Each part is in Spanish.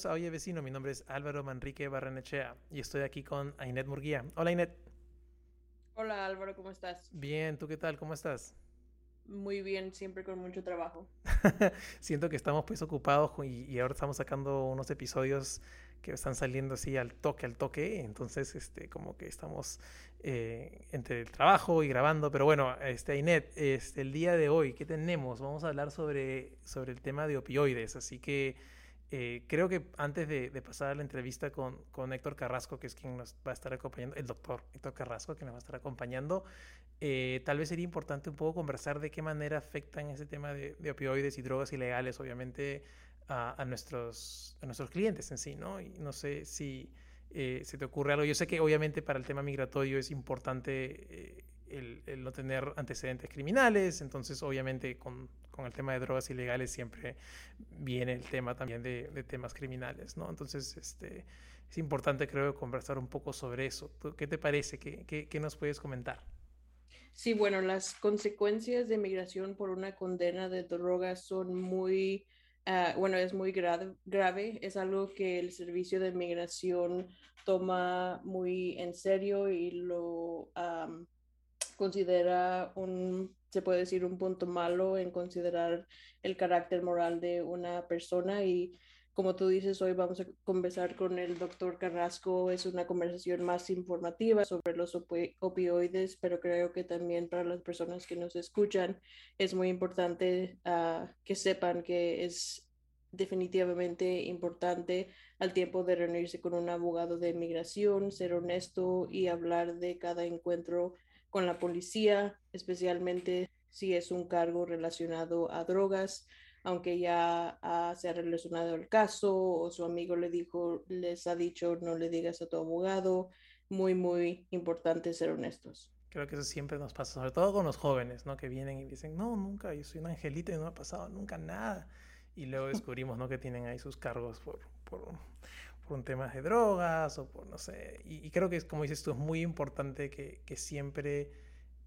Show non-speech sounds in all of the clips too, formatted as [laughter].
Bienvenidos a Oye Vecino, mi nombre es Álvaro Manrique Barranechea y estoy aquí con Ainet Murguía. Hola Ainet. Hola Álvaro, ¿cómo estás? Bien, ¿tú qué tal? ¿Cómo estás? Muy bien, siempre con mucho trabajo. [laughs] Siento que estamos pues ocupados y, ahora estamos sacando unos episodios que están saliendo así al toque, al toque, entonces este como que estamos eh, entre el trabajo y grabando, pero bueno, este Ainet, este, el día de hoy, ¿qué tenemos? Vamos a hablar sobre, sobre el tema de opioides, así que eh, creo que antes de, pasar a la entrevista con, con, Héctor Carrasco, que es quien nos va a estar acompañando, el doctor Héctor Carrasco, que nos va a estar acompañando, eh, tal vez sería importante un poco conversar de qué manera afectan ese tema de, opioides y drogas ilegales, obviamente, a, nuestros, a nuestros clientes en sí, ¿no? Y no sé si eh, se te ocurre algo. Yo sé que obviamente para el tema migratorio es importante el, no tener antecedentes criminales, entonces obviamente con, con, el tema de drogas ilegales siempre viene el tema también de, de, temas criminales, ¿no? Entonces este, es importante creo conversar un poco sobre eso. ¿Qué te parece? ¿Qué, qué, qué nos puedes comentar? Sí, bueno, las consecuencias de migración por una condena de drogas son muy, uh, bueno, es muy grave, es algo que el servicio de migración toma muy en serio y lo considera un, se puede decir, un punto malo en considerar el carácter moral de una persona y como tú dices, hoy vamos a conversar con el doctor Carrasco. Es una conversación más informativa sobre los opioides, pero creo que también para las personas que nos escuchan es muy importante uh, que sepan que es definitivamente importante al tiempo de reunirse con un abogado de migración, ser honesto y hablar de cada encuentro con la policía, especialmente si es un cargo relacionado a drogas, aunque ya se ha relacionado el caso o su amigo le dijo, les ha dicho, no le digas a tu abogado. Muy, muy importante ser honestos. Creo que eso siempre nos pasa, sobre todo con los jóvenes, ¿no? Que vienen y dicen, no, nunca, yo soy un angelito y no ha pasado nunca nada. Y luego [laughs] descubrimos, ¿no? Que tienen ahí sus cargos por, por, por un tema de drogas o por, no sé. Y, creo que, como dices tú, es muy importante que, que siempre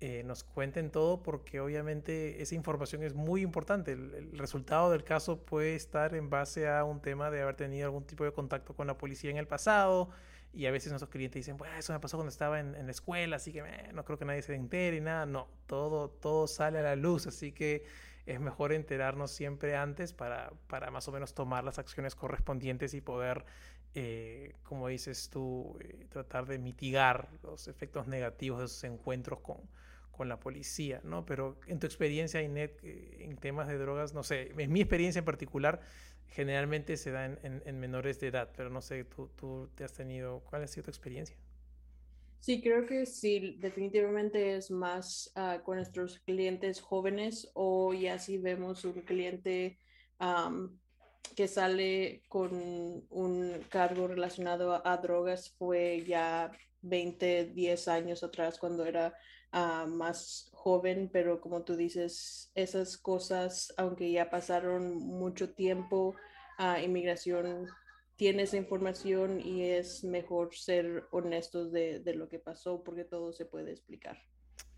eh, nos cuenten todo porque obviamente esa información es muy importante. El, resultado del caso puede estar en base a un tema de haber tenido algún tipo de contacto con la policía en el pasado y a veces nuestros clientes dicen, bueno, eso me pasó cuando estaba en, en la escuela, así que no creo que nadie se entere y nada. No, todo, todo sale a la luz, así que es mejor enterarnos siempre antes para, para más o menos tomar las acciones correspondientes y poder eh, como dices tú, eh, tratar de mitigar los efectos negativos de esos encuentros con, con la policía, ¿no? Pero en tu experiencia, Inet, eh, en temas de drogas, no sé, en mi experiencia en particular, generalmente se da en, en, menores de edad, pero no sé, tú, tú te has tenido, ¿cuál ha sido tu experiencia? Sí, creo que sí, definitivamente es más uh, con nuestros clientes jóvenes o ya si vemos un cliente que sale con un cargo relacionado a, drogas fue ya 20, 10 años atrás cuando era uh, más joven, pero como tú dices, esas cosas, aunque ya pasaron mucho tiempo, uh, inmigración tiene esa información y es mejor ser honestos de, de lo que pasó porque todo se puede explicar.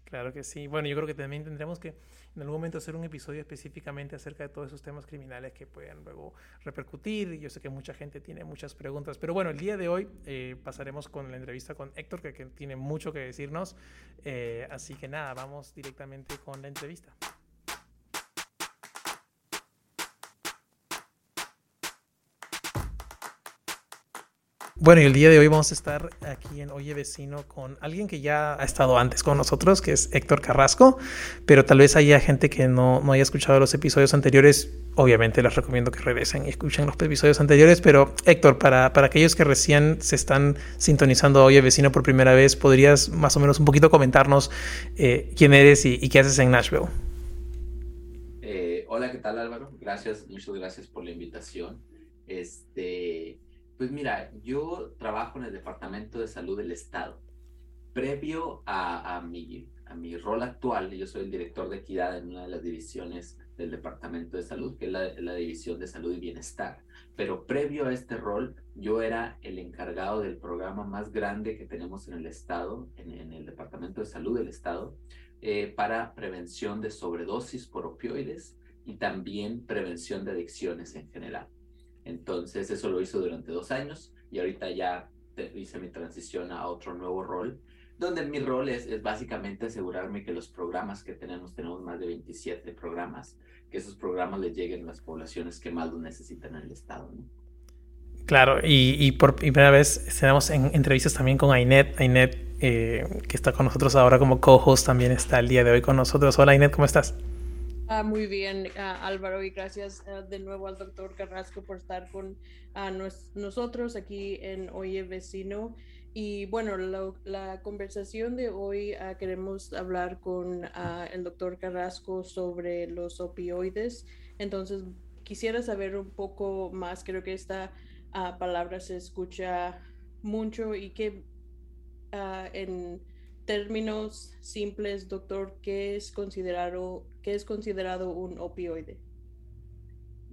Claro que sí. Bueno, yo creo que también tendremos que en algún momento hacer un episodio específicamente acerca de todos esos temas criminales que pueden luego repercutir. Yo sé que mucha gente tiene muchas preguntas, pero bueno, el día de hoy eh, pasaremos con la entrevista con Héctor, que, que tiene mucho que decirnos. Eh, así que nada, vamos directamente con la entrevista. Bueno, y el día de hoy vamos a estar aquí en Oye Vecino con alguien que ya ha estado antes con nosotros, que es Héctor Carrasco, pero tal vez haya gente que no, haya escuchado los episodios anteriores. Obviamente les recomiendo que regresen y escuchen los episodios anteriores, pero Héctor, para, aquellos que recién se están sintonizando Oye Vecino por primera vez, ¿podrías más o menos un poquito comentarnos eh, quién eres y, y, qué haces en Nashville? Eh, hola, ¿qué tal Álvaro? Gracias, muchas gracias por la invitación. Este, pues mira, yo trabajo en el Departamento de Salud del Estado. Previo a, mi, rol actual, yo soy el director de equidad en una de las divisiones del Departamento de Salud, que es la, División de Salud y Bienestar. Pero previo a este rol, yo era el encargado del programa más grande que tenemos en el Estado, en, en el Departamento de Salud del Estado, eh, para prevención de sobredosis por opioides y también prevención de adicciones en general. Entonces eso lo hizo durante dos años y ahorita ya hice mi transición a otro nuevo rol, donde mi rol es, es, básicamente asegurarme que los programas que tenemos, tenemos más de 27 programas, que esos programas les lleguen a las poblaciones que más lo necesitan en el Estado. Claro, y, y, por primera vez tenemos en entrevistas también con Ainet, Ainet eh, que está con nosotros ahora como co-host, también está el día de hoy con nosotros. Hola Ainet, ¿cómo estás? Ah, muy bien, uh, Álvaro, y gracias uh, de nuevo al doctor Carrasco por estar con nos, nosotros aquí en Oye Vecino. Y bueno, lo, la conversación de hoy queremos hablar con el doctor Carrasco sobre los opioides. Entonces, quisiera saber un poco más, creo que esta palabra se escucha mucho y que en términos simples, doctor, ¿qué es considerado, qué es considerado un opioide?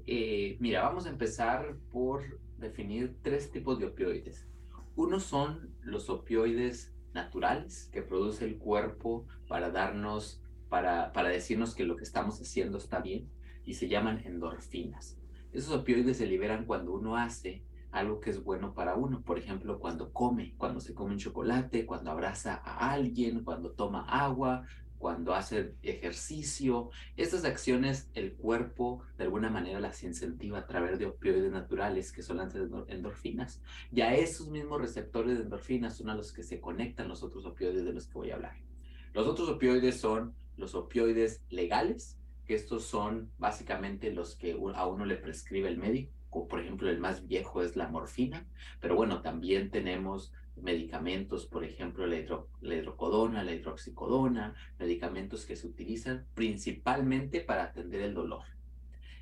Eh, mira, vamos a empezar por definir tres tipos de opioides. Uno son los opioides naturales que produce el cuerpo para darnos, para, para decirnos que lo que estamos haciendo está bien y se llaman endorfinas. Esos opioides se liberan cuando uno hace algo que es bueno para uno. Por ejemplo, cuando come, cuando se come un chocolate, cuando abraza a alguien, cuando toma agua, cuando hace ejercicio. Estas acciones el cuerpo de alguna manera las incentiva a través de opioides naturales que son las endorfinas. Y a esos mismos receptores de endorfinas son a los que se conectan los otros opioides de los que voy a hablar. Los otros opioides son los opioides legales, que estos son básicamente los que a uno le prescribe el médico por ejemplo, el más viejo es la morfina, pero bueno, también tenemos medicamentos, por ejemplo, la, hidro, la hidrocodona, la hidroxicodona, medicamentos que se utilizan principalmente para atender el dolor.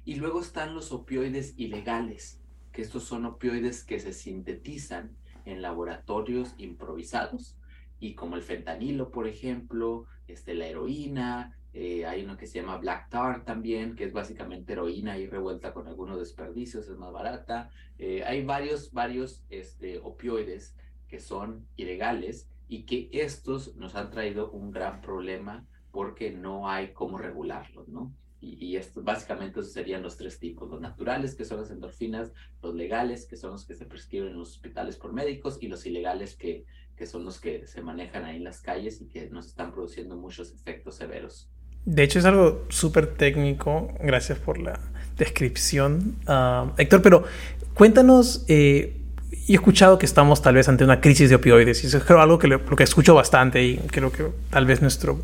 Y luego están los opioides ilegales, que estos son opioides que se sintetizan en laboratorios improvisados, y como el fentanilo, por ejemplo, este, la heroína, eh, hay uno que se llama Black Tar también, que es básicamente heroína y revuelta con algunos desperdicios, es más barata. Eh, hay varios, varios este, opioides que son ilegales y que estos nos han traído un gran problema porque no hay cómo regularlos, ¿no? Y, y esto, básicamente esos serían los tres tipos, los naturales, que son las endorfinas, los legales, que son los que se prescriben en los hospitales por médicos, y los ilegales, que, que son los que se manejan ahí en las calles y que nos están produciendo muchos efectos severos. De hecho, es algo súper técnico. Gracias por la descripción, uh, Héctor. Pero cuéntanos, eh, he escuchado que estamos tal vez ante una crisis de opioides y eso es creo algo que lo, lo, que escucho bastante y creo que tal vez nuestro,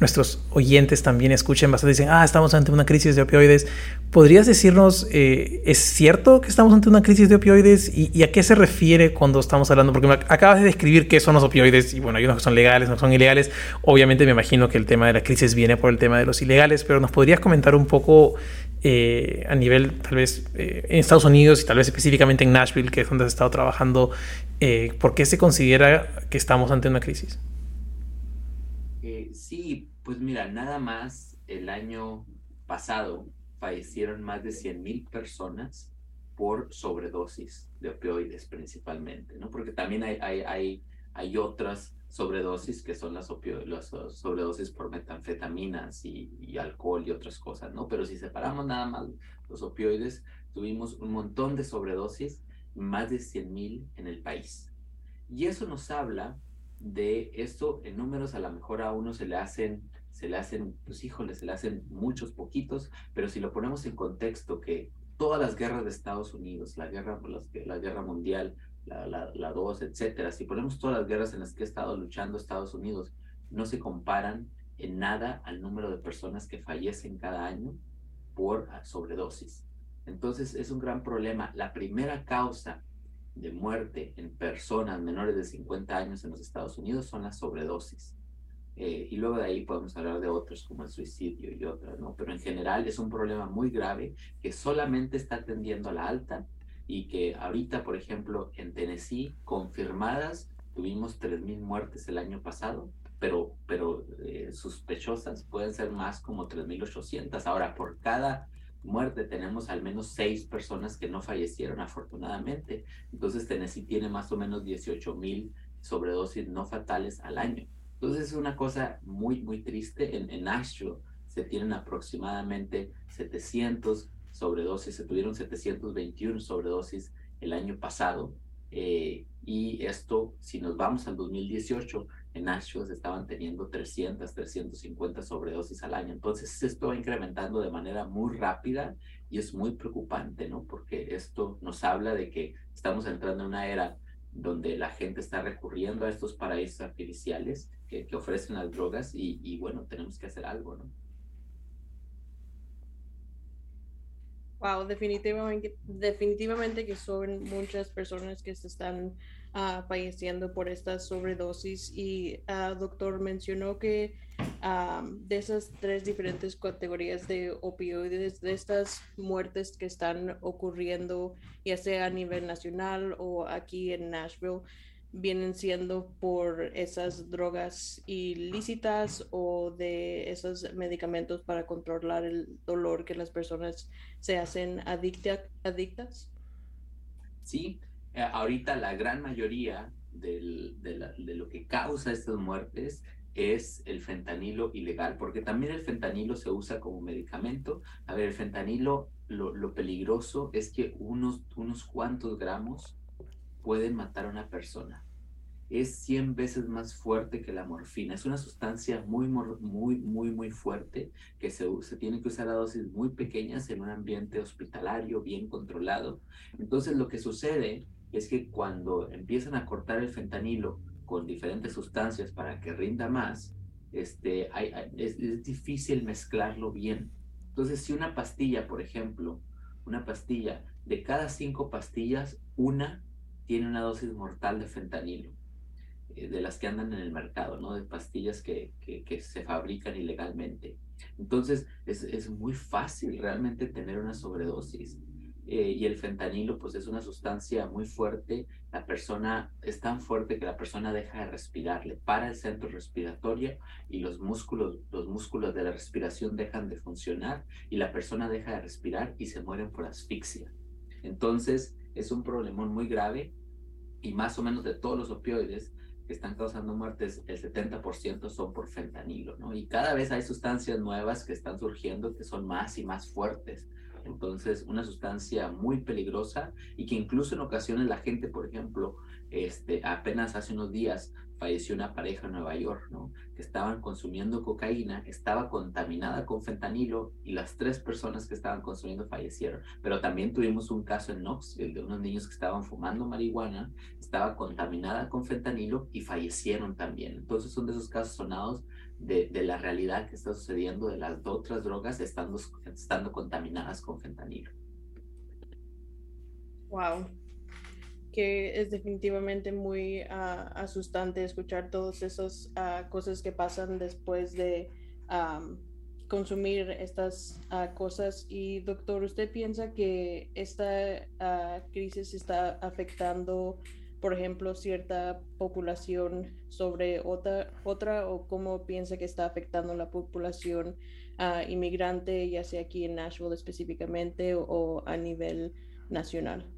nuestros oyentes también escuchen bastante. Dicen, ah, estamos ante una crisis de opioides. ¿Podrías decirnos, eh, ¿es cierto que estamos ante una crisis de opioides ¿Y, y, a qué se refiere cuando estamos hablando? Porque acabas de describir qué son los opioides y bueno, hay unos que son legales, no son ilegales. Obviamente me imagino que el tema de la crisis viene por el tema de los ilegales, pero ¿nos podrías comentar un poco eh, a nivel tal vez eh, en Estados Unidos y tal vez específicamente en Nashville, que es donde has estado trabajando, eh, ¿por qué se considera que estamos ante una crisis? Eh, sí, pues mira, nada más el año pasado fallecieron más de 100.000 personas por sobredosis de opioides principalmente, ¿no? Porque también hay, hay, hay, hay otras sobredosis, que son las, las sobredosis por metanfetaminas y, y, alcohol y otras cosas, ¿no? Pero si separamos nada más los opioides, tuvimos un montón de sobredosis, más de 100 mil en el país. Y eso nos habla de esto en números, a lo mejor a uno se le hacen, se le hacen, pues híjole, se le hacen muchos poquitos, pero si lo ponemos en contexto que todas las guerras de Estados Unidos, la guerra, la guerra mundial, la, la, la 2, etcétera. Si ponemos todas las guerras en las que ha estado luchando Estados Unidos, no se comparan en nada al número de personas que fallecen cada año por sobredosis. Entonces es un gran problema. La primera causa de muerte en personas menores de 50 años en los Estados Unidos son las sobredosis. Eh, y luego de ahí podemos hablar de otros como el suicidio y otras, ¿no? Pero en general es un problema muy grave que solamente está atendiendo a la alta y que ahorita, por ejemplo, en Tennessee, confirmadas, tuvimos 3.000 muertes el año pasado, pero, pero eh, sospechosas pueden ser más como 3.800. Ahora, por cada muerte tenemos al menos seis personas que no fallecieron, afortunadamente. Entonces, Tennessee tiene más o menos 18.000 sobredosis no fatales al año. Entonces, es una cosa muy, muy triste. En, en Nashville se tienen aproximadamente 700 sobredosis, se tuvieron 721 sobredosis el año pasado. Eh, y esto, si nos vamos al 2018, en Nashville estaban teniendo 300, 350 sobredosis al año. Entonces, esto va incrementando de manera muy rápida y es muy preocupante, ¿no? Porque esto nos habla de que estamos entrando en una era donde la gente está recurriendo a estos paraísos artificiales que, que ofrecen las drogas y, y bueno, tenemos que hacer algo, ¿no? Wow, definitivamente, que son muchas personas que se están uh, falleciendo por esta sobredosis. Y uh, doctor mencionó que um, de esas tres diferentes categorías de opioides, de estas muertes que están ocurriendo, ya sea a nivel nacional o aquí en Nashville, vienen siendo por esas drogas ilícitas o de esos medicamentos para controlar el dolor que las personas se hacen adictas? Sí, eh, ahorita la gran mayoría de, lo que causa estas muertes es el fentanilo ilegal, porque también el fentanilo se usa como medicamento. A ver, el fentanilo, lo, lo peligroso es que unos, unos cuantos gramos pueden matar a una persona es 100 veces más fuerte que la morfina. Es una sustancia muy, muy, muy, muy fuerte que se, se tiene que usar a dosis muy pequeñas en un ambiente hospitalario bien controlado. Entonces lo que sucede es que cuando empiezan a cortar el fentanilo con diferentes sustancias para que rinda más, este, es, es difícil mezclarlo bien. Entonces si una pastilla, por ejemplo, una pastilla, de cada cinco pastillas, una tiene una dosis mortal de fentanilo. Eh, de las que andan en el mercado, ¿no? De pastillas que, que, se fabrican ilegalmente. Entonces, es, es, muy fácil realmente tener una sobredosis. Eh, y el fentanilo, pues es una sustancia muy fuerte. La persona es tan fuerte que la persona deja de respirar, le para el centro respiratorio y los músculos, los músculos de la respiración dejan de funcionar y la persona deja de respirar y se mueren por asfixia. Entonces, es un problemón muy grave y más o menos de todos los opioides, que están causando muertes, el 70% son por fentanilo, ¿no? Y cada vez hay sustancias nuevas que están surgiendo que son más y más fuertes. Entonces, una sustancia muy peligrosa y que incluso en ocasiones la gente, por ejemplo, este, apenas hace unos días falleció una pareja en Nueva York, ¿no? Que estaban consumiendo cocaína, estaba contaminada con fentanilo y las tres personas que estaban consumiendo fallecieron. Pero también tuvimos un caso en Knoxville de unos niños que estaban fumando marihuana, estaba contaminada con fentanilo y fallecieron también. Entonces son de esos casos sonados de, de la realidad que está sucediendo de las otras drogas estando, estando contaminadas con fentanilo. Wow, que es definitivamente muy uh, asustante escuchar todas esas uh, cosas que pasan después de um, consumir estas cosas. Y doctor, ¿usted piensa que esta crisis está afectando, por ejemplo, cierta población sobre otra, otra o cómo piensa que está afectando la población inmigrante, ya sea aquí en Nashville específicamente o a nivel nacional?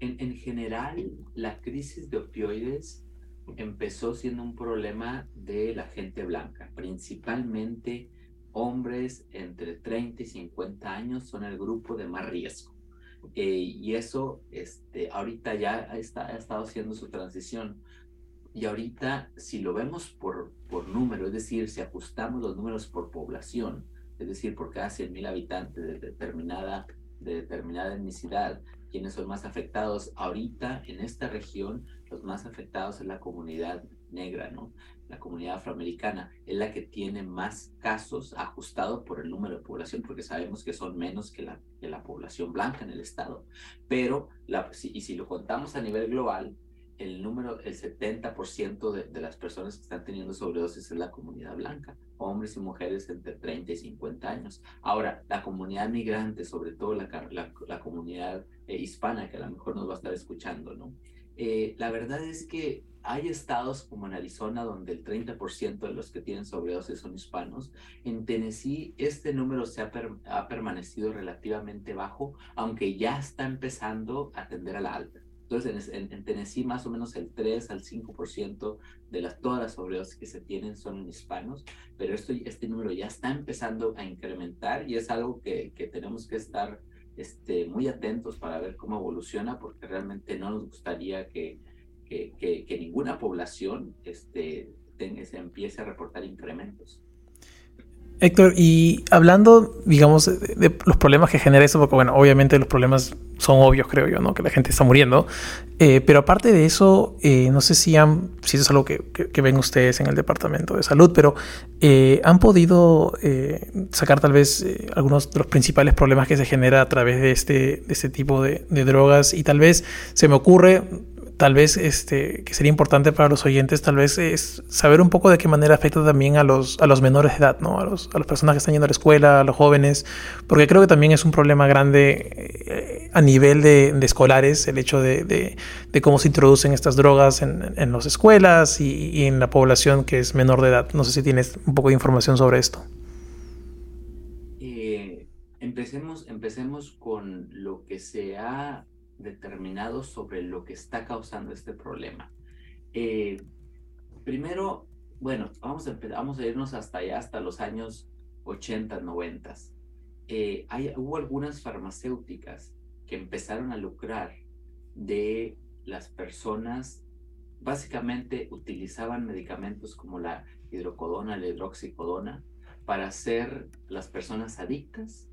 En, general, la crisis de opioides empezó siendo un problema de la gente blanca, principalmente hombres entre 30 y 50 años son el grupo de más riesgo. Eh, y eso este, ahorita ya está, ha estado haciendo su transición. Y ahorita, si lo vemos por, por número, es decir, si ajustamos los números por población, es decir, por cada 100.000 habitantes de determinada, de determinada etnicidad, quiénes son más afectados. Ahorita en esta región, los más afectados es la comunidad negra, ¿no? La comunidad afroamericana es la que tiene más casos ajustados por el número de población, porque sabemos que son menos que la, que la población blanca en el estado. Pero, la, y si lo contamos a nivel global, el número, el 70% de, de, las personas que están teniendo sobredosis es la comunidad blanca, hombres y mujeres entre 30 y 50 años. Ahora, la comunidad migrante, sobre todo la, la, comunidad eh, hispana, que a lo mejor nos va a estar escuchando, ¿no? Eh, la verdad es que hay estados como en Arizona donde el 30% de los que tienen sobredosis son hispanos. En Tennessee este número se ha, ha permanecido relativamente bajo, aunque ya está empezando a tender a la alta. Entonces, en, en, Tennessee, más o menos el 3 al 5% de las, todas las sobredosis que se tienen son en hispanos, pero esto, este número ya está empezando a incrementar y es algo que, que tenemos que estar este, muy atentos para ver cómo evoluciona, porque realmente no nos gustaría que, que, que, ninguna población este, tenga, se empiece a reportar incrementos. Héctor, y hablando, digamos, de, los problemas que genera eso, porque bueno, obviamente los problemas son obvios, creo yo, ¿no? Que la gente está muriendo. Eh, pero aparte de eso, eh, no sé si han, si eso es algo que, que, ven ustedes en el Departamento de Salud, pero eh, han podido sacar tal vez algunos de los principales problemas que se genera a través de este, de este tipo de drogas y tal vez se me ocurre, tal vez este, que sería importante para los oyentes, tal vez es saber un poco de qué manera afecta también a los, a los menores de edad, ¿no? a, los, a las personas que están yendo a la escuela, a los jóvenes, porque creo que también es un problema grande eh, a nivel de, escolares el hecho de, de, cómo se introducen estas drogas en, en las escuelas y, y, en la población que es menor de edad. No sé si tienes un poco de información sobre esto. Eh, empecemos, empecemos con lo que se ha determinados sobre lo que está causando este problema. Eh, primero, bueno, vamos a, vamos a irnos hasta allá, hasta los años 80, 90. Eh, hay, hubo algunas farmacéuticas que empezaron a lucrar de las personas, básicamente utilizaban medicamentos como la hidrocodona, la hidroxicodona, para hacer las personas adictas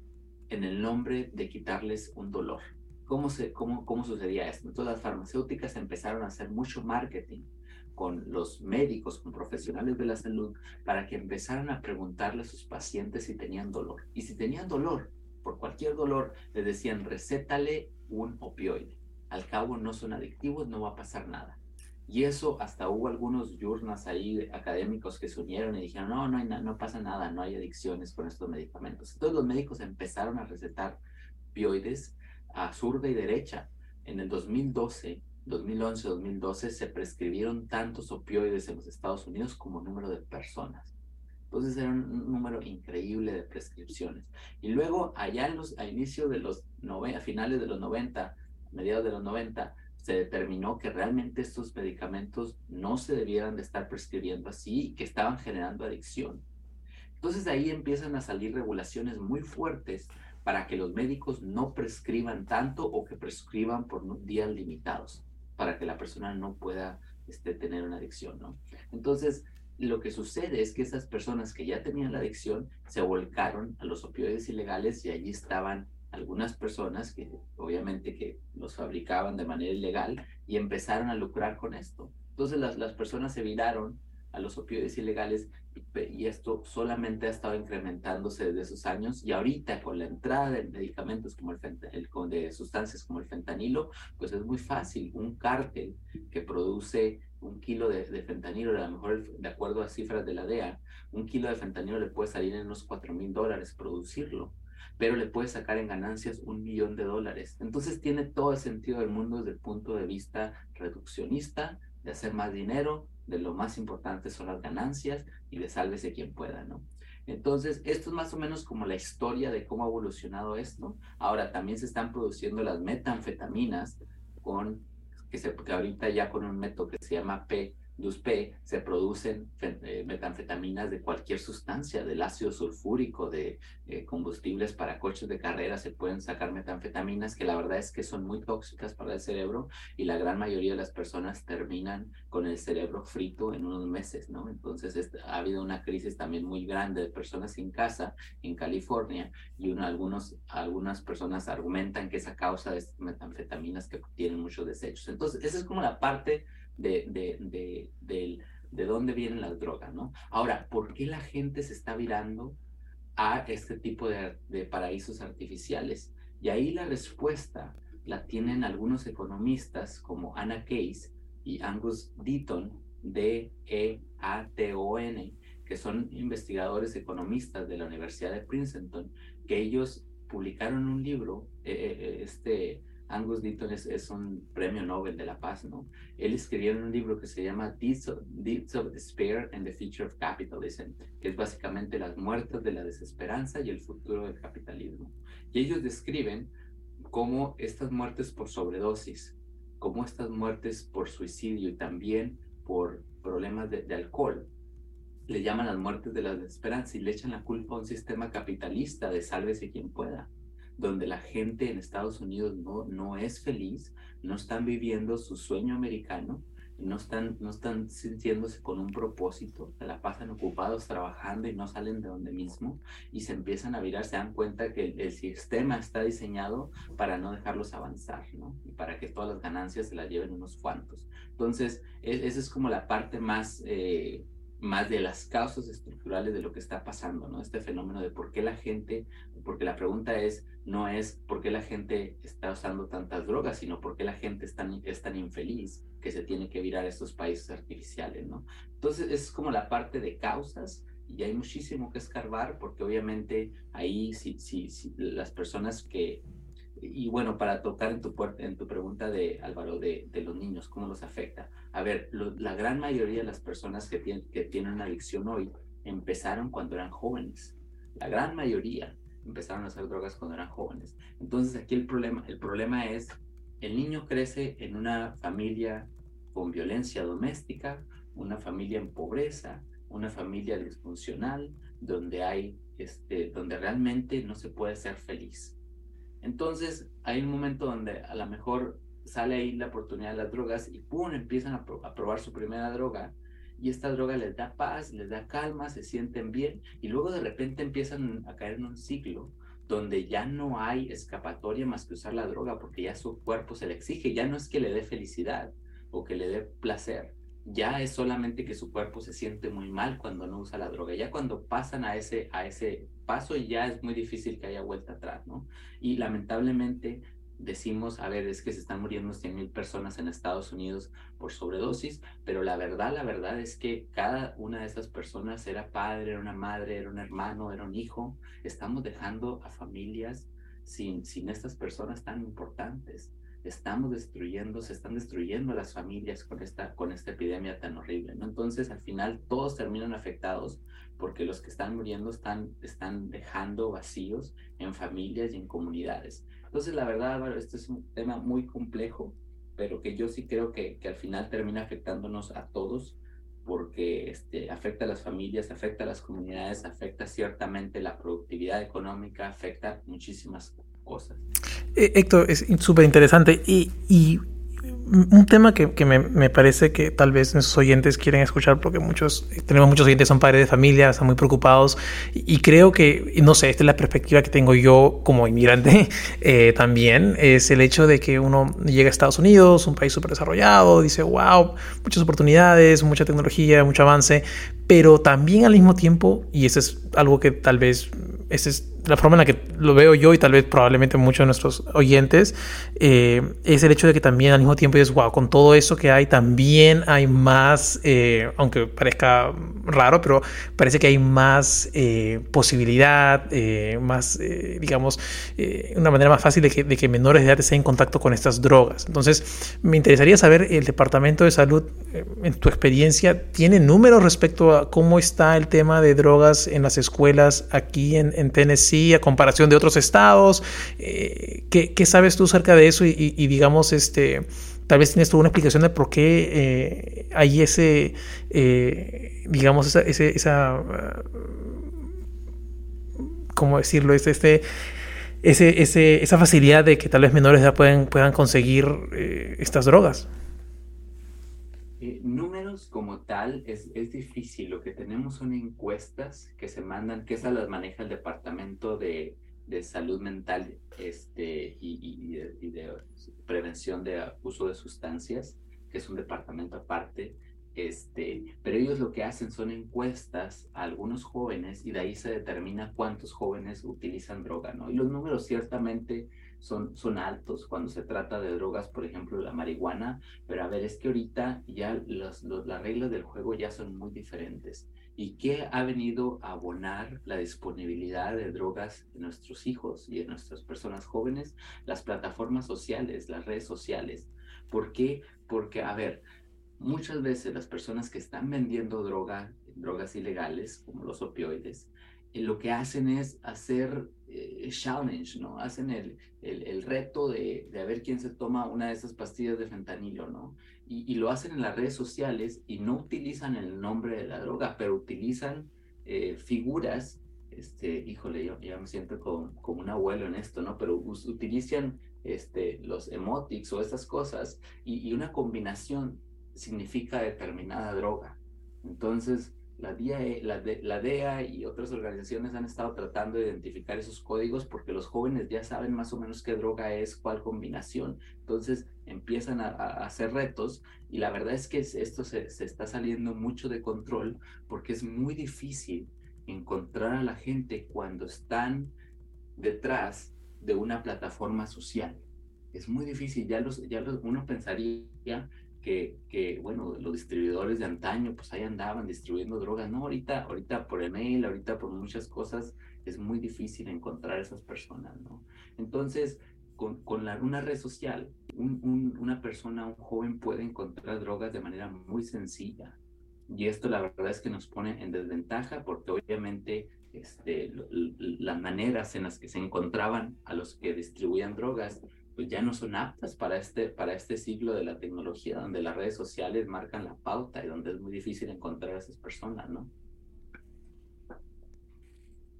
en el nombre de quitarles un dolor. ¿Cómo, se, cómo, ¿Cómo sucedía esto? Entonces las farmacéuticas empezaron a hacer mucho marketing con los médicos, con profesionales de la salud, para que empezaran a preguntarle a sus pacientes si tenían dolor. Y si tenían dolor, por cualquier dolor, les decían, recétale un opioide. Al cabo no son adictivos, no va a pasar nada. Y eso hasta hubo algunos journals ahí académicos que se unieron y dijeron, no, no, hay no pasa nada, no hay adicciones con estos medicamentos. Entonces los médicos empezaron a recetar opioides a zurda y derecha. En el 2012, 2011, 2012 se prescribieron tantos opioides en los Estados Unidos como número de personas. Entonces era un número increíble de prescripciones. Y luego allá a inicio de los a finales de los 90, mediados de los 90, se determinó que realmente estos medicamentos no se debieran de estar prescribiendo así y que estaban generando adicción. Entonces ahí empiezan a salir regulaciones muy fuertes para que los médicos no prescriban tanto o que prescriban por días limitados, para que la persona no pueda este, tener una adicción, ¿no? Entonces, lo que sucede es que esas personas que ya tenían la adicción se volcaron a los opioides ilegales y allí estaban algunas personas que obviamente que los fabricaban de manera ilegal y empezaron a lucrar con esto. Entonces las, las personas se viraron a los opioides ilegales y esto solamente ha estado incrementándose desde esos años y ahorita con la entrada de medicamentos como el, el de sustancias como el fentanilo, pues es muy fácil. Un cártel que produce un kilo de, de, fentanilo, a lo mejor de acuerdo a cifras de la DEA, un kilo de fentanilo le puede salir en unos 4 mil dólares producirlo, pero le puede sacar en ganancias un millón de dólares. Entonces tiene todo el sentido del mundo desde el punto de vista reduccionista, de hacer más dinero, de lo más importante son las ganancias y de sálvese quien pueda, ¿no? Entonces, esto es más o menos como la historia de cómo ha evolucionado esto. Ahora, también se están produciendo las metanfetaminas con, que, se, que ahorita ya con un método que se llama P, DUSP se producen eh, metanfetaminas de cualquier sustancia, del ácido sulfúrico, de eh, combustibles para coches de carrera, se pueden sacar metanfetaminas que la verdad es que son muy tóxicas para el cerebro y la gran mayoría de las personas terminan con el cerebro frito en unos meses, ¿no? Entonces ha habido una crisis también muy grande de personas sin casa en California y algunos, algunas personas argumentan que es a causa de metanfetaminas que tienen muchos desechos. Entonces esa es como la parte de, de, de, de, dónde vienen las drogas, ¿no? Ahora, ¿por qué la gente se está virando a este tipo de, de paraísos artificiales? Y ahí la respuesta la tienen algunos economistas como Anna Case y Angus Deaton, D-E-A-T-O-N, que son investigadores economistas de la Universidad de Princeton, que ellos publicaron un libro, eh, eh, este Angus Deaton es, un premio Nobel de la Paz, ¿no? Él escribió un libro que se llama Deeds of, Despair and the Future of Capitalism, que es básicamente las muertes de la desesperanza y el futuro del capitalismo. Y ellos describen cómo estas muertes por sobredosis, cómo estas muertes por suicidio y también por problemas de, de alcohol, le llaman las muertes de la desesperanza y le echan la culpa a un sistema capitalista de sálvese quien pueda donde la gente en Estados Unidos no, no es feliz, no están viviendo su sueño americano, no están, no están sintiéndose con un propósito, se la pasan ocupados trabajando y no salen de donde mismo y se empiezan a virar, se dan cuenta que el, sistema está diseñado para no dejarlos avanzar, ¿no? Y para que todas las ganancias se las lleven unos cuantos. Entonces, e, esa es como la parte más... Eh, más de las causas estructurales de lo que está pasando, ¿no? Este fenómeno de por qué la gente, porque la pregunta es, no es por qué la gente está usando tantas drogas, sino por qué la gente es tan, es tan infeliz que se tiene que virar a estos países artificiales, ¿no? Entonces, es como la parte de causas y hay muchísimo que escarbar porque obviamente ahí si, si, si las personas que y bueno, para tocar en tu, en tu pregunta de Álvaro, de, los niños, ¿cómo los afecta? A ver, la gran mayoría de las personas que tienen, que tienen adicción hoy empezaron cuando eran jóvenes. La gran mayoría empezaron a hacer drogas cuando eran jóvenes. Entonces aquí el problema, el problema es, el niño crece en una familia con violencia doméstica, una familia en pobreza, una familia disfuncional, donde hay, este, donde realmente no se puede ser feliz. Entonces, hay un momento donde a lo mejor sale ahí la oportunidad de las drogas y ¡pum! empiezan a, probar su primera droga y esta droga les da paz, les da calma, se sienten bien y luego de repente empiezan a caer en un ciclo donde ya no hay escapatoria más que usar la droga porque ya su cuerpo se le exige, ya no es que le dé felicidad o que le dé placer, ya es solamente que su cuerpo se siente muy mal cuando no usa la droga. Ya cuando pasan a ese, a ese paso ya es muy difícil que haya vuelta atrás, ¿no? Y lamentablemente decimos, a ver, es que se están muriendo 100 mil personas en Estados Unidos por sobredosis, pero la verdad, la verdad es que cada una de esas personas era padre, era una madre, era un hermano, era un hijo. Estamos dejando a familias sin, sin estas personas tan importantes estamos destruyendo, se están destruyendo las familias con esta, con esta epidemia tan horrible, ¿no? Entonces, al final, todos terminan afectados porque los que están muriendo están, están dejando vacíos en familias y en comunidades. Entonces, la verdad, Álvaro, este es un tema muy complejo, pero que yo sí creo que, que al final termina afectándonos a todos porque este, afecta a las familias, afecta a las comunidades, afecta ciertamente la productividad económica, afecta muchísimas cosas. Eh, Héctor, es súper interesante y, y, un tema que, que me, me, parece que tal vez nuestros oyentes quieren escuchar porque muchos, tenemos muchos oyentes, son padres de familia, están muy preocupados y, creo que, no sé, esta es la perspectiva que tengo yo como inmigrante [laughs] eh, también, es el hecho de que uno llega a Estados Unidos, un país súper desarrollado, dice, wow, muchas oportunidades, mucha tecnología, mucho avance, pero también al mismo tiempo, y eso es algo que tal vez, esa es la forma en la que lo veo yo y tal vez probablemente muchos de nuestros oyentes, eh, es el hecho de que también al mismo tiempo es, wow, con todo eso que hay, también hay más, eh, aunque parezca raro, pero parece que hay más eh, posibilidad, más, digamos, una manera más fácil de que, de que menores de edad estén en contacto con estas drogas. Entonces, me interesaría saber, el Departamento de Salud, en tu experiencia, ¿tiene números respecto a cómo está el tema de drogas en las escuelas aquí en Tennessee? A comparación de otros estados. Eh, ¿qué, sabes tú acerca de eso? Y, digamos, este, tal vez tienes tú una explicación de por qué eh, hay ese, eh, digamos, esa, ese, esa, ¿cómo decirlo? Este, este, ese, ese, esa facilidad de que tal vez menores ya pueden, puedan conseguir estas drogas. Números como tal es, es difícil. Lo que tenemos son encuestas que se mandan, que esas las maneja el departamento de de salud mental este, y, de, prevención de uso de sustancias, que es un departamento aparte. Este, pero ellos lo que hacen son encuestas a algunos jóvenes y de ahí se determina cuántos jóvenes utilizan droga, ¿no? Y los números ciertamente son, son altos cuando se trata de drogas, por ejemplo, la marihuana, pero a ver, es que ahorita ya las reglas del juego ya son muy diferentes y qué ha venido a abonar la disponibilidad de drogas en nuestros hijos y en nuestras personas jóvenes, las plataformas sociales, las redes sociales. ¿Por qué? Porque, a ver, muchas veces las personas que están vendiendo droga, drogas ilegales, como los opioides, lo que hacen es hacer eh, challenge, ¿no? Hacen el, el, el reto de, de, ver quién se toma una de esas pastillas de fentanilo, ¿no? y, lo hacen en las redes sociales y no utilizan el nombre de la droga, pero utilizan eh, figuras, este, híjole, yo ya me siento como, como, un abuelo en esto, ¿no? Pero utilizan este, los emotics o esas cosas y, y una combinación significa determinada droga. Entonces, la DEA, y otras organizaciones han estado tratando de identificar esos códigos porque los jóvenes ya saben más o menos qué droga es, cuál combinación. Entonces empiezan a, hacer retos y la verdad es que esto se, se, está saliendo mucho de control porque es muy difícil encontrar a la gente cuando están detrás de una plataforma social. Es muy difícil, ya, los, ya los, uno pensaría que, bueno, los distribuidores de antaño, pues ahí andaban distribuyendo drogas, ¿no? Ahorita, ahorita por email, ahorita por muchas cosas, es muy difícil encontrar a esas personas, ¿no? Entonces, con, con la, una red social, una persona, un joven puede encontrar drogas de manera muy sencilla. Y esto la verdad es que nos pone en desventaja porque obviamente este, las maneras en las que se encontraban a los que distribuían drogas pues ya no son aptas para este, para este siglo de la tecnología, donde las redes sociales marcan la pauta y donde es muy difícil encontrar a esas personas, ¿no?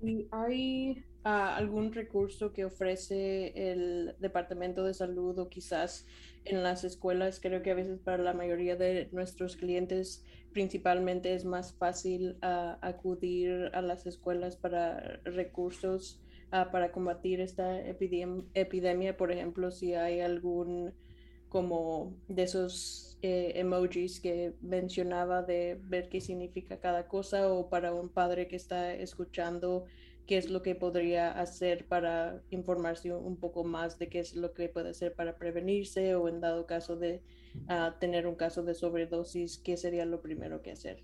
¿Y hay ah, algún recurso que ofrece el Departamento de Salud o quizás en las escuelas? Creo que a veces para la mayoría de nuestros clientes principalmente es más fácil ah, acudir a las escuelas para recursos Ah, para combatir esta epidemia, por ejemplo, si hay algún como de esos eh, emojis que mencionaba de ver qué significa cada cosa o para un padre que está escuchando qué es lo que podría hacer para informarse un poco más de qué es lo que puede hacer para prevenirse o en dado caso de ah, tener un caso de sobredosis, qué sería lo primero que hacer.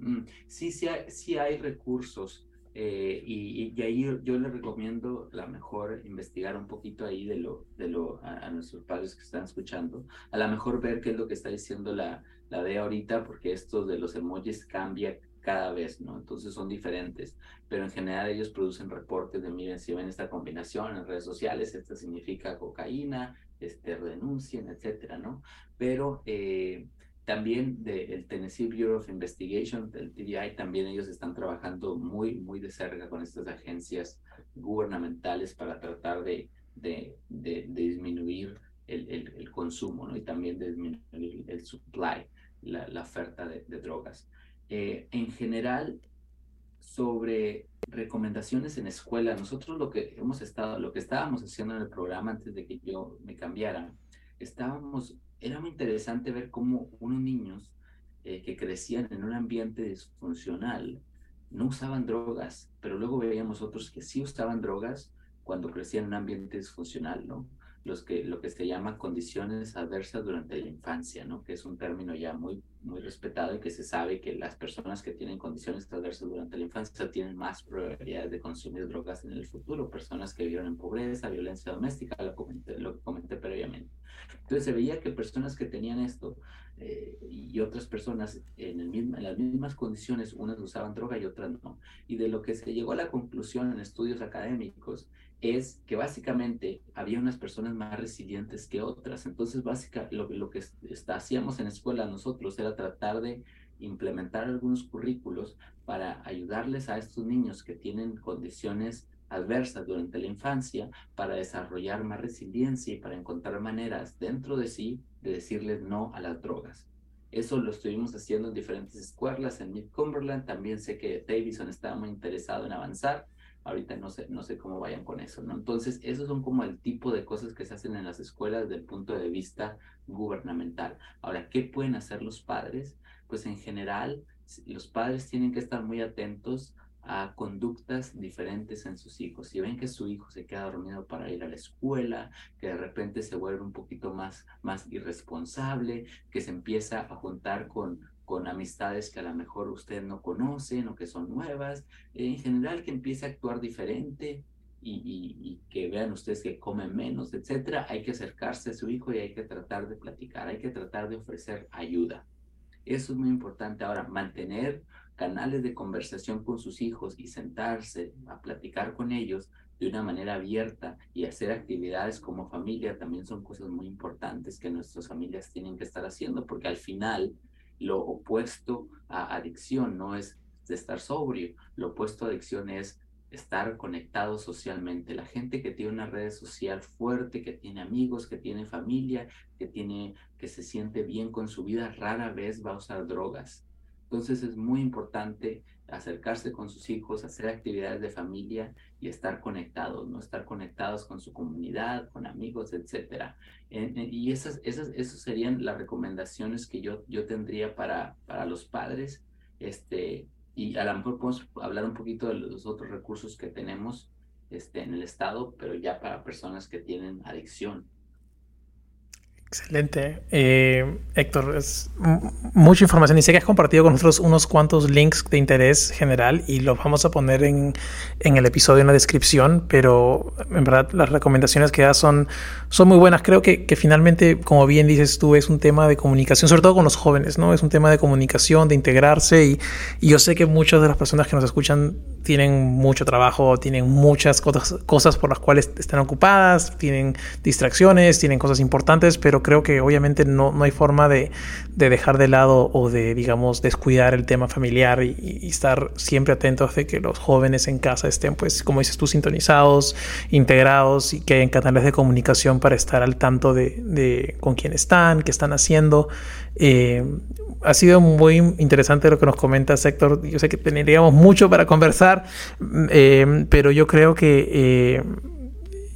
Mm, sí, sí sí hay recursos. Eh, y, ahí yo, les recomiendo la mejor investigar un poquito ahí de lo, de lo a, nuestros padres que están escuchando. A lo mejor ver qué es lo que está diciendo la, la DEA ahorita, porque esto de los emojis cambia cada vez, ¿no? Entonces son diferentes, pero en general ellos producen reportes de, miren, si ven esta combinación en redes sociales, esta significa cocaína, este, renuncien, etcétera, ¿no? Pero eh, también del Tennessee Bureau of Investigation, del TBI, también ellos están trabajando muy, muy de cerca con estas agencias gubernamentales para tratar de, de, de, disminuir el, el, consumo ¿no? y también de disminuir el supply, la, la oferta de, drogas. Eh, en general, sobre recomendaciones en escuela, nosotros lo que hemos estado, lo que estábamos haciendo en el programa antes de que yo me cambiara, estábamos era muy interesante ver cómo unos niños eh, que crecían en un ambiente disfuncional no usaban drogas, pero luego veíamos otros que sí usaban drogas cuando crecían en un ambiente disfuncional, ¿no? Los que, lo que se llama condiciones adversas durante la infancia, ¿no? Que es un término ya muy, muy respetado y que se sabe que las personas que tienen condiciones adversas durante la infancia tienen más probabilidades de consumir drogas en el futuro. Personas que vivieron en pobreza, violencia doméstica, lo, comenté, lo comenté previamente. Entonces se veía que personas que tenían esto eh, y otras personas en, el mismo, en las mismas condiciones, unas usaban droga y otras no. Y de lo que se llegó a la conclusión en estudios académicos es que básicamente había unas personas más resilientes que otras. Entonces, básicamente, lo, que está, hacíamos en la escuela nosotros era tratar de implementar algunos currículos para ayudarles a estos niños que tienen condiciones adversas durante la infancia para desarrollar más resiliencia y para encontrar maneras dentro de sí de decirles no a las drogas. Eso lo estuvimos haciendo en diferentes escuelas, en Mid Cumberland, también sé que Davison estaba muy interesado en avanzar, ahorita no sé, no sé cómo vayan con eso, ¿no? Entonces, esos son como el tipo de cosas que se hacen en las escuelas desde el punto de vista gubernamental. Ahora, ¿qué pueden hacer los padres? Pues en general, los padres tienen que estar muy atentos a conductas diferentes en sus hijos. Si ven que su hijo se queda dormido para ir a la escuela, que de repente se vuelve un poquito más, más irresponsable, que se empieza a juntar con, con amistades que a lo mejor ustedes no conocen o que son nuevas, en general que empiece a actuar diferente y, y, que vean ustedes que comen menos, etcétera, hay que acercarse a su hijo y hay que tratar de platicar, hay que tratar de ofrecer ayuda. Eso es muy importante. Ahora, mantener canales de conversación con sus hijos y sentarse a platicar con ellos de una manera abierta y hacer actividades como familia también son cosas muy importantes que nuestras familias tienen que estar haciendo, porque al final lo opuesto a adicción no es de estar sobrio, lo opuesto a adicción es estar conectado socialmente. La gente que tiene una red social fuerte, que tiene amigos, que tiene familia, que tiene que se siente bien con su vida, rara vez va a usar drogas. Entonces es muy importante acercarse con sus hijos, hacer actividades de familia y estar conectados, ¿no? Estar conectados con su comunidad, con amigos, etcétera. Y esas, esas, esas serían las recomendaciones que yo, yo tendría para, para los padres. Este, y a lo mejor podemos hablar un poquito de los otros recursos que tenemos este, en el Estado, pero ya para personas que tienen adicción. Excelente. Eh, Héctor, es mucha información y sé que has compartido con nosotros unos cuantos links de interés general y los vamos a poner en, en, el episodio en la descripción, pero en verdad las recomendaciones que das son, son muy buenas. Creo que, finalmente, como bien dices tú, es un tema de comunicación, sobre todo con los jóvenes, ¿no? Es un tema de comunicación, de integrarse y, y yo sé que muchas de las personas que nos escuchan tienen mucho trabajo, tienen muchas cosas, cosas por las cuales están ocupadas, tienen distracciones, tienen cosas importantes, pero creo que obviamente no, no hay forma de, de, dejar de lado o de, digamos, descuidar el tema familiar y, estar siempre atentos de que los jóvenes en casa estén, pues, como dices tú, sintonizados, integrados y que hayan canales de comunicación para estar al tanto de, con quién están, qué están haciendo. Eh, ha sido muy interesante lo que nos comenta Héctor. Yo sé que tendríamos mucho para conversar, eh, pero yo creo que eh,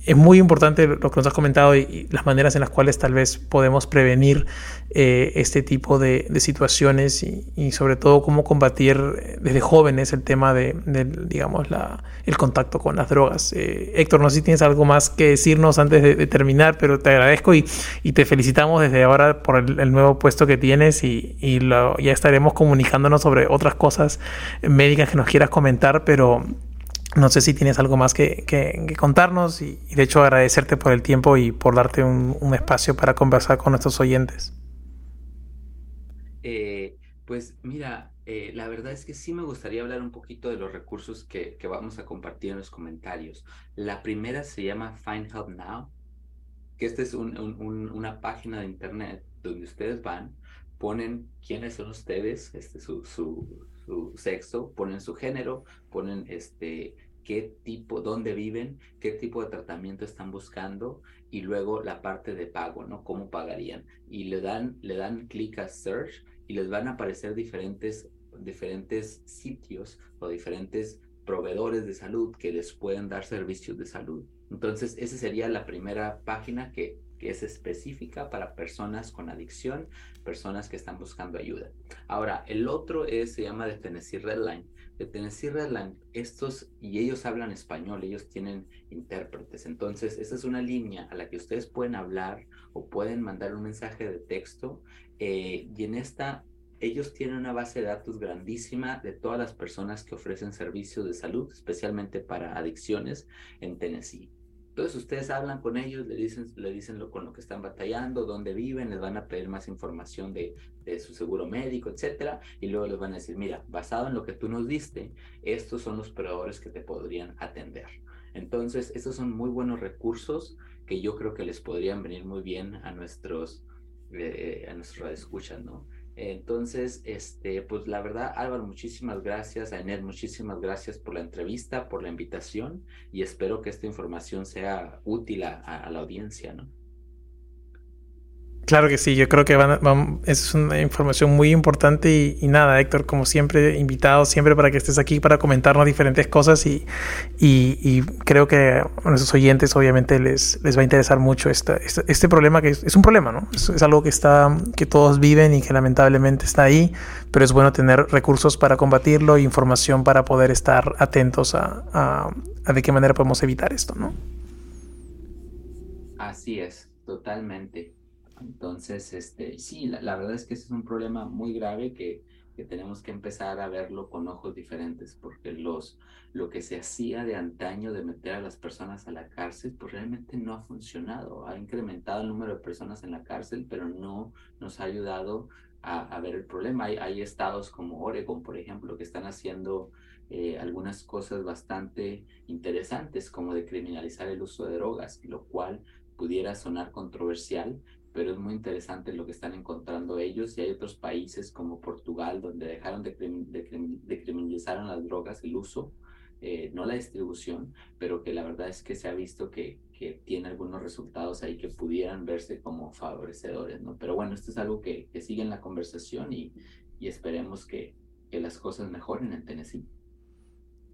es muy importante lo que nos has comentado y, las maneras en las cuales tal vez podemos prevenir eh, este tipo de, situaciones y, sobre todo cómo combatir desde jóvenes el tema de, digamos, la, el contacto con las drogas. Eh, Héctor, no sé si tienes algo más que decirnos antes de, terminar, pero te agradezco y, y, te felicitamos desde ahora por el, el nuevo puesto que tienes y, lo, ya estaremos comunicándonos sobre otras cosas médicas que nos quieras comentar, pero no sé si tienes algo más que, que, contarnos y, de hecho agradecerte por el tiempo y por darte un, espacio para conversar con nuestros oyentes. Eh, pues mira, eh, la verdad es que sí me gustaría hablar un poquito de los recursos que, vamos a compartir en los comentarios. La primera se llama Find Help Now, que esta es un, un, una página de internet donde ustedes van, ponen quiénes son ustedes, este, su, su, su sexo, ponen su género, ponen este, qué tipo, dónde viven, qué tipo de tratamiento están buscando y luego la parte de pago, ¿no? Cómo pagarían. Y le dan, le dan clic a search y les van a aparecer diferentes, diferentes sitios o diferentes proveedores de salud que les pueden dar servicios de salud. Entonces, esa sería la primera página que que es específica para personas con adicción, personas que están buscando ayuda. Ahora, el otro es, se llama de Tennessee Redline. De Tennessee Redline, estos, y ellos hablan español, ellos tienen intérpretes. Entonces, esta es una línea a la que ustedes pueden hablar o pueden mandar un mensaje de texto. Eh, y en esta, ellos tienen una base de datos grandísima de todas las personas que ofrecen servicios de salud, especialmente para adicciones en Tennessee. Entonces ustedes hablan con ellos, le dicen, le dicen lo, con lo que están batallando, dónde viven, les van a pedir más información de, su seguro médico, etcétera, y luego les van a decir, mira, basado en lo que tú nos diste, estos son los proveedores que te podrían atender. Entonces, estos son muy buenos recursos que yo creo que les podrían venir muy bien a nuestros, eh, a nuestros escuchas, ¿no? Entonces, este, pues la verdad, Álvaro, muchísimas gracias. A Enel, muchísimas gracias por la entrevista, por la invitación y espero que esta información sea útil a la audiencia, ¿no? Claro que sí, yo creo que van, es una información muy importante y, nada, Héctor, como siempre, invitado siempre para que estés aquí para comentarnos diferentes cosas y, creo que a nuestros oyentes obviamente les, les va a interesar mucho esta, este, problema que es, un problema, ¿no? Es, algo que, está, que todos viven y que lamentablemente está ahí, pero es bueno tener recursos para combatirlo e información para poder estar atentos a, a de qué manera podemos evitar esto, ¿no? Así es, totalmente. Entonces, este, sí, la, verdad es que ese es un problema muy grave que, que, tenemos que empezar a verlo con ojos diferentes, porque los, lo que se hacía de antaño de meter a las personas a la cárcel, pues realmente no ha funcionado. Ha incrementado el número de personas en la cárcel, pero no nos ha ayudado a, a ver el problema. Hay, hay, estados como Oregon, por ejemplo, que están haciendo eh, algunas cosas bastante interesantes, como de criminalizar el uso de drogas, lo cual pudiera sonar controversial, pero es muy interesante lo que están encontrando ellos y hay otros países como Portugal donde dejaron de, de, criminalizar las drogas, el uso, eh, no la distribución, pero que la verdad es que se ha visto que, que, tiene algunos resultados ahí que pudieran verse como favorecedores, ¿no? Pero bueno, esto es algo que, que sigue en la conversación y, y esperemos que, que las cosas mejoren en Tennessee.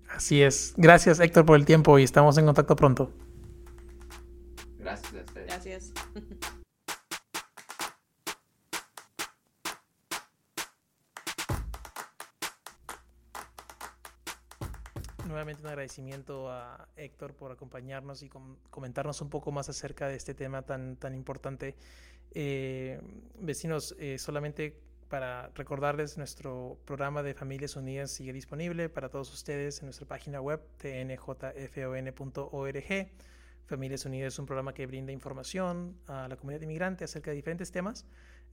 Así es. Gracias Héctor por el tiempo y estamos en contacto pronto. Gracias. Gracias. [laughs] nuevamente un agradecimiento a Héctor por acompañarnos y comentarnos un poco más acerca de este tema tan, tan importante. Eh, vecinos, eh, solamente para recordarles, nuestro programa de Familias Unidas sigue disponible para todos ustedes en nuestra página web tnjfon.org. Familias Unidas es un programa que brinda información a la comunidad inmigrante acerca de diferentes temas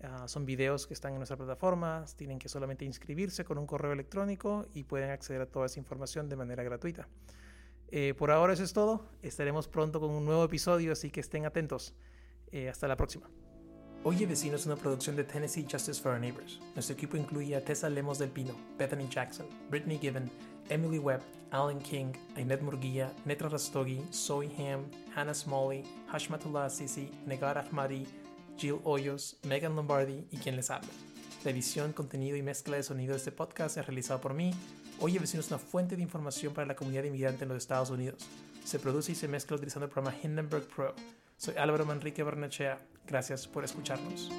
Ah, son videos que están en nuestra plataforma, tienen que solamente inscribirse con un correo electrónico y pueden acceder a toda esa información de manera gratuita. Eh, por ahora eso es todo, estaremos pronto con un nuevo episodio, así que estén atentos. Eh, hasta la próxima. Oye Vecino es una producción de Tennessee Justice for Our Neighbors. Nuestro equipo incluye a Tessa Lemos del Pino, Bethany Jackson, Brittany Given, Emily Webb, Alan King, Ainet Murguía, Netra Rastogi, Zoe Ham, Hannah Smalley, Hashmatullah Sisi, Negar Ahmadi, Jill Hoyos, Megan Lombardi y quien les habla. La edición, contenido y mezcla de sonido de este podcast es realizado por mí. Oye Vecino es una fuente de información para la comunidad inmigrante en los Estados Unidos. Se produce y se mezcla utilizando el programa Hindenburg Pro. Soy Álvaro Manrique Barnechea. Gracias por escucharnos.